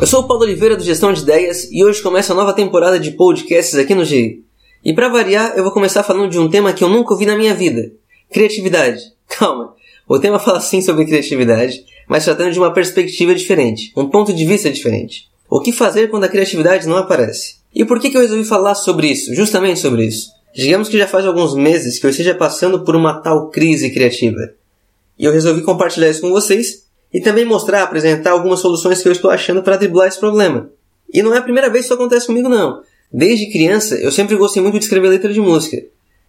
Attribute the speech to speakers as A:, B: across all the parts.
A: Eu sou o Paulo Oliveira do Gestão de Ideias e hoje começa a nova temporada de podcasts aqui no GI. E para variar, eu vou começar falando de um tema que eu nunca ouvi na minha vida: criatividade. Calma, o tema fala sim sobre criatividade, mas tratando de uma perspectiva diferente, um ponto de vista diferente. O que fazer quando a criatividade não aparece? E por que, que eu resolvi falar sobre isso? Justamente sobre isso. Digamos que já faz alguns meses que eu esteja passando por uma tal crise criativa. E eu resolvi compartilhar isso com vocês e também mostrar, apresentar algumas soluções que eu estou achando para driblar esse problema. E não é a primeira vez que isso acontece comigo, não. Desde criança, eu sempre gostei muito de escrever letra de música.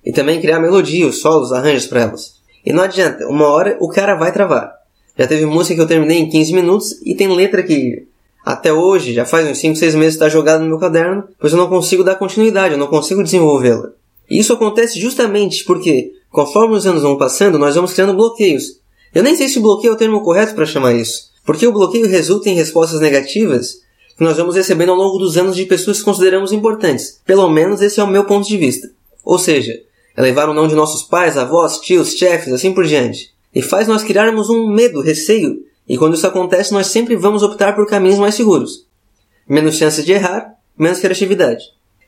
A: E também criar melodia, os solos, arranjos para elas. E não adianta, uma hora o cara vai travar. Já teve música que eu terminei em 15 minutos e tem letra que até hoje, já faz uns 5, 6 meses está jogada no meu caderno, pois eu não consigo dar continuidade, eu não consigo desenvolvê-la. E isso acontece justamente porque, conforme os anos vão passando, nós vamos criando bloqueios. Eu nem sei se bloqueio é o termo correto para chamar isso, porque o bloqueio resulta em respostas negativas que nós vamos recebendo ao longo dos anos de pessoas que consideramos importantes. Pelo menos esse é o meu ponto de vista. Ou seja, é levar o não de nossos pais, avós, tios, chefes, assim por diante. E faz nós criarmos um medo, receio, e quando isso acontece nós sempre vamos optar por caminhos mais seguros. Menos chances de errar, menos criatividade.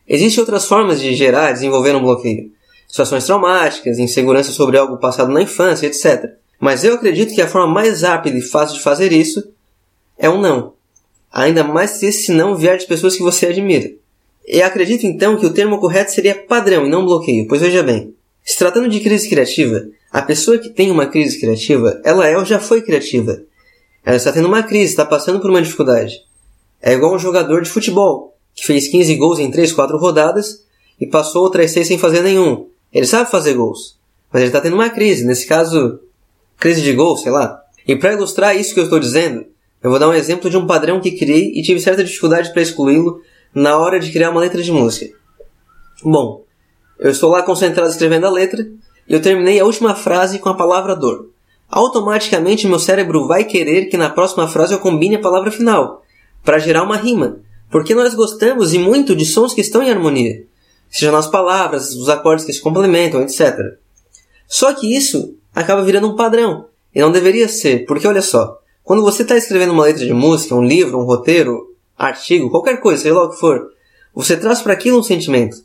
A: Existem outras formas de gerar e desenvolver um bloqueio. Situações traumáticas, insegurança sobre algo passado na infância, etc. Mas eu acredito que a forma mais rápida e fácil de fazer isso é um não. Ainda mais se esse não vier de pessoas que você admira. E acredito então que o termo correto seria padrão e não bloqueio, pois veja bem, se tratando de crise criativa, a pessoa que tem uma crise criativa, ela é ou já foi criativa. Ela está tendo uma crise, está passando por uma dificuldade. É igual um jogador de futebol, que fez 15 gols em 3, 4 rodadas e passou outras 6 sem fazer nenhum. Ele sabe fazer gols, mas ele está tendo uma crise, nesse caso, crise de gol, sei lá. E para ilustrar isso que eu estou dizendo, eu vou dar um exemplo de um padrão que criei e tive certa dificuldade para excluí-lo na hora de criar uma letra de música. Bom, eu estou lá concentrado escrevendo a letra e eu terminei a última frase com a palavra dor. Automaticamente meu cérebro vai querer que na próxima frase eu combine a palavra final, para gerar uma rima, porque nós gostamos e muito de sons que estão em harmonia, seja nas palavras, os acordes que se complementam, etc. Só que isso acaba virando um padrão, e não deveria ser, porque olha só, quando você está escrevendo uma letra de música, um livro, um roteiro, artigo, qualquer coisa, seja lá o que for, você traz para aquilo um sentimento.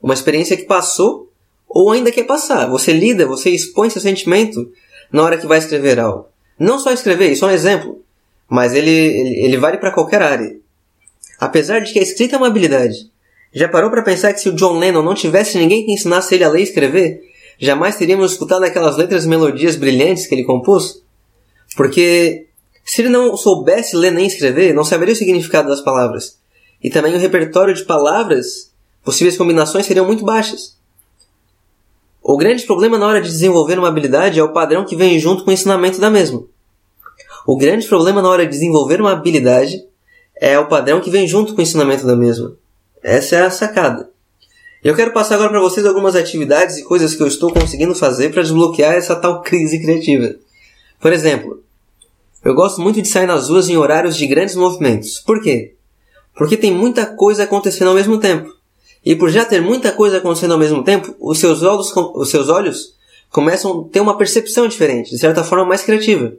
A: Uma experiência que passou ou ainda quer passar. Você lida, você expõe seu sentimento na hora que vai escrever algo. Não só escrever, isso é um exemplo, mas ele, ele, ele vale para qualquer área. Apesar de que a escrita é uma habilidade. Já parou para pensar que se o John Lennon não tivesse ninguém que ensinasse ele a ler e escrever, jamais teríamos escutado aquelas letras e melodias brilhantes que ele compôs? Porque se ele não soubesse ler nem escrever, não saberia o significado das palavras. E também o repertório de palavras, possíveis combinações seriam muito baixas. O grande problema na hora de desenvolver uma habilidade é o padrão que vem junto com o ensinamento da mesma. O grande problema na hora de desenvolver uma habilidade é o padrão que vem junto com o ensinamento da mesma. Essa é a sacada. Eu quero passar agora para vocês algumas atividades e coisas que eu estou conseguindo fazer para desbloquear essa tal crise criativa. Por exemplo, eu gosto muito de sair nas ruas em horários de grandes movimentos. Por quê? Porque tem muita coisa acontecendo ao mesmo tempo. E por já ter muita coisa acontecendo ao mesmo tempo, os seus olhos, os seus olhos começam a ter uma percepção diferente, de certa forma mais criativa.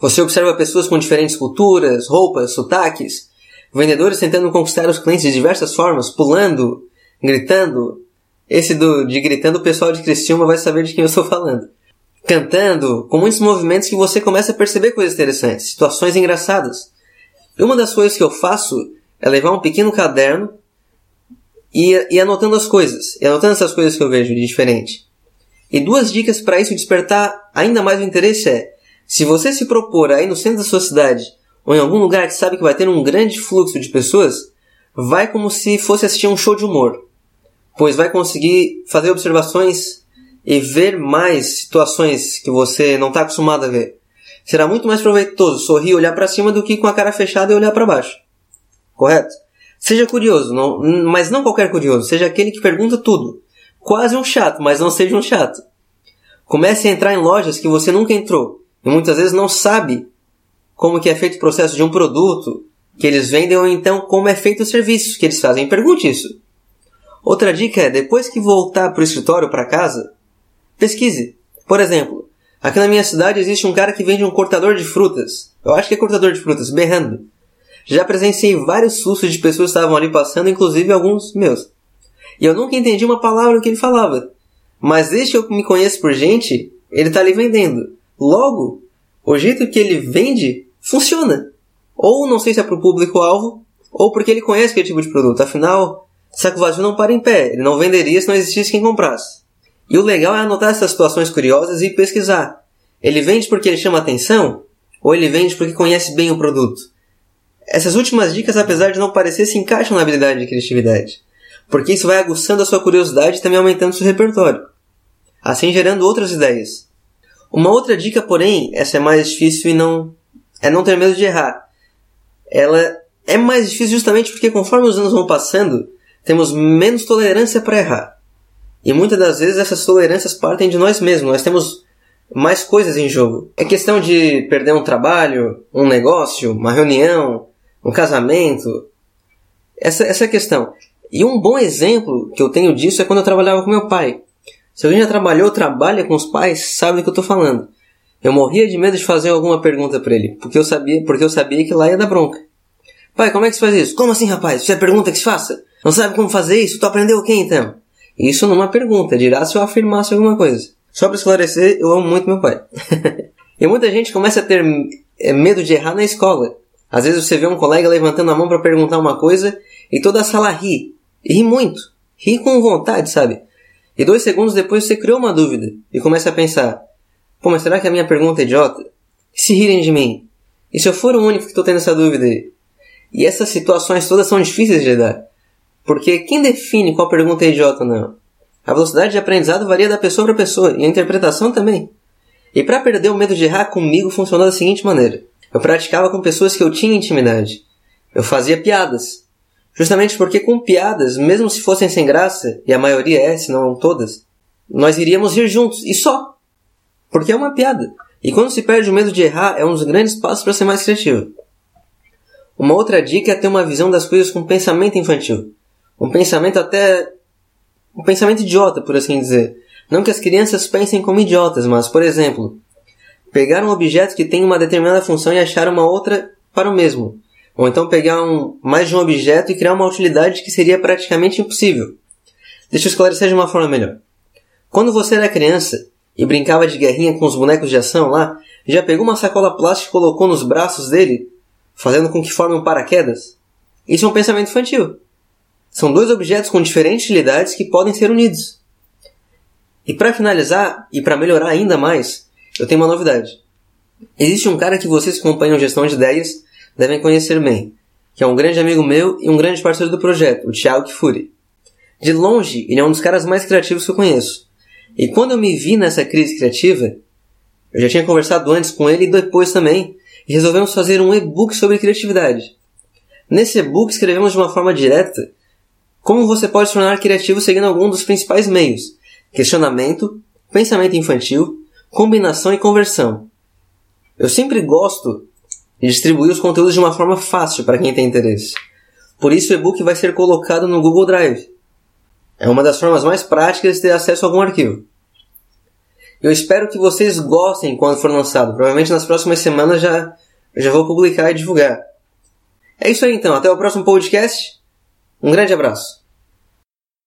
A: Você observa pessoas com diferentes culturas, roupas, sotaques, vendedores tentando conquistar os clientes de diversas formas, pulando, gritando. Esse do, de gritando o pessoal de Criciúma vai saber de quem eu estou falando cantando, com muitos movimentos que você começa a perceber coisas interessantes, situações engraçadas. Uma das coisas que eu faço é levar um pequeno caderno e, e anotando as coisas, e anotando essas coisas que eu vejo de diferente. E duas dicas para isso despertar ainda mais o interesse é, se você se propor aí no centro da sua cidade, ou em algum lugar que sabe que vai ter um grande fluxo de pessoas, vai como se fosse assistir um show de humor, pois vai conseguir fazer observações e ver mais situações que você não está acostumado a ver. Será muito mais proveitoso sorrir e olhar para cima do que com a cara fechada e olhar para baixo. Correto? Seja curioso, não, mas não qualquer curioso, seja aquele que pergunta tudo. Quase um chato, mas não seja um chato. Comece a entrar em lojas que você nunca entrou e muitas vezes não sabe como que é feito o processo de um produto que eles vendem ou então como é feito o serviço que eles fazem. Pergunte isso. Outra dica é, depois que voltar para o escritório, para casa, Pesquise. Por exemplo, aqui na minha cidade existe um cara que vende um cortador de frutas. Eu acho que é cortador de frutas, berrando. Já presenciei vários sustos de pessoas que estavam ali passando, inclusive alguns meus. E eu nunca entendi uma palavra que ele falava. Mas desde que eu me conheço por gente, ele está ali vendendo. Logo, o jeito que ele vende funciona. Ou não sei se é para o público-alvo, ou porque ele conhece aquele tipo de produto. Afinal, saco vazio não para em pé. Ele não venderia se não existisse quem comprasse. E o legal é anotar essas situações curiosas e pesquisar. Ele vende porque ele chama atenção? Ou ele vende porque conhece bem o produto? Essas últimas dicas, apesar de não parecer, se encaixam na habilidade de criatividade. Porque isso vai aguçando a sua curiosidade e também aumentando seu repertório. Assim gerando outras ideias. Uma outra dica, porém, essa é mais difícil e não é não ter medo de errar. Ela é mais difícil justamente porque conforme os anos vão passando, temos menos tolerância para errar. E muitas das vezes essas tolerâncias partem de nós mesmos. Nós temos mais coisas em jogo. É questão de perder um trabalho, um negócio, uma reunião, um casamento. Essa, essa é a questão. E um bom exemplo que eu tenho disso é quando eu trabalhava com meu pai. Se alguém já trabalhou, trabalha com os pais, sabe do que eu estou falando. Eu morria de medo de fazer alguma pergunta para ele, porque eu sabia, porque eu sabia que lá ia dar bronca. Pai, como é que se faz isso? Como assim, rapaz? Isso é pergunta que se faça? Não sabe como fazer isso? Tu aprendeu o que então? Isso numa pergunta, dirá se eu afirmasse alguma coisa. Só para esclarecer, eu amo muito meu pai. e muita gente começa a ter é, medo de errar na escola. Às vezes você vê um colega levantando a mão para perguntar uma coisa e toda a sala ri. E ri muito. Ri com vontade, sabe? E dois segundos depois você criou uma dúvida e começa a pensar: Pô, mas será que a minha pergunta é idiota? E se rirem de mim? E se eu for o único que estou tendo essa dúvida? E essas situações todas são difíceis de lidar. Porque quem define qual pergunta é idiota ou não? A velocidade de aprendizado varia da pessoa para pessoa e a interpretação também. E para perder o medo de errar comigo funcionou da seguinte maneira: eu praticava com pessoas que eu tinha intimidade. Eu fazia piadas. Justamente porque com piadas, mesmo se fossem sem graça, e a maioria é, se não todas, nós iríamos rir juntos, e só. Porque é uma piada. E quando se perde o medo de errar, é um dos grandes passos para ser mais criativo. Uma outra dica é ter uma visão das coisas com pensamento infantil. Um pensamento até um pensamento idiota, por assim dizer. Não que as crianças pensem como idiotas, mas, por exemplo, pegar um objeto que tem uma determinada função e achar uma outra para o mesmo. Ou então pegar um, mais de um objeto e criar uma utilidade que seria praticamente impossível. Deixa eu esclarecer de uma forma melhor. Quando você era criança e brincava de guerrinha com os bonecos de ação lá, já pegou uma sacola plástica e colocou nos braços dele, fazendo com que forme um paraquedas? Isso é um pensamento infantil. São dois objetos com diferentes utilidades que podem ser unidos. E para finalizar, e para melhorar ainda mais, eu tenho uma novidade. Existe um cara que vocês que acompanham gestão de ideias devem conhecer bem, que é um grande amigo meu e um grande parceiro do projeto, o Thiago Kifuri. De longe, ele é um dos caras mais criativos que eu conheço. E quando eu me vi nessa crise criativa, eu já tinha conversado antes com ele e depois também, e resolvemos fazer um e-book sobre criatividade. Nesse e-book escrevemos de uma forma direta como você pode se tornar criativo seguindo algum dos principais meios: questionamento, pensamento infantil, combinação e conversão. Eu sempre gosto de distribuir os conteúdos de uma forma fácil para quem tem interesse. Por isso o e-book vai ser colocado no Google Drive. É uma das formas mais práticas de ter acesso a algum arquivo. Eu espero que vocês gostem quando for lançado. Provavelmente nas próximas semanas já, já vou publicar e divulgar. É isso aí então. Até o próximo podcast. Um grande abraço.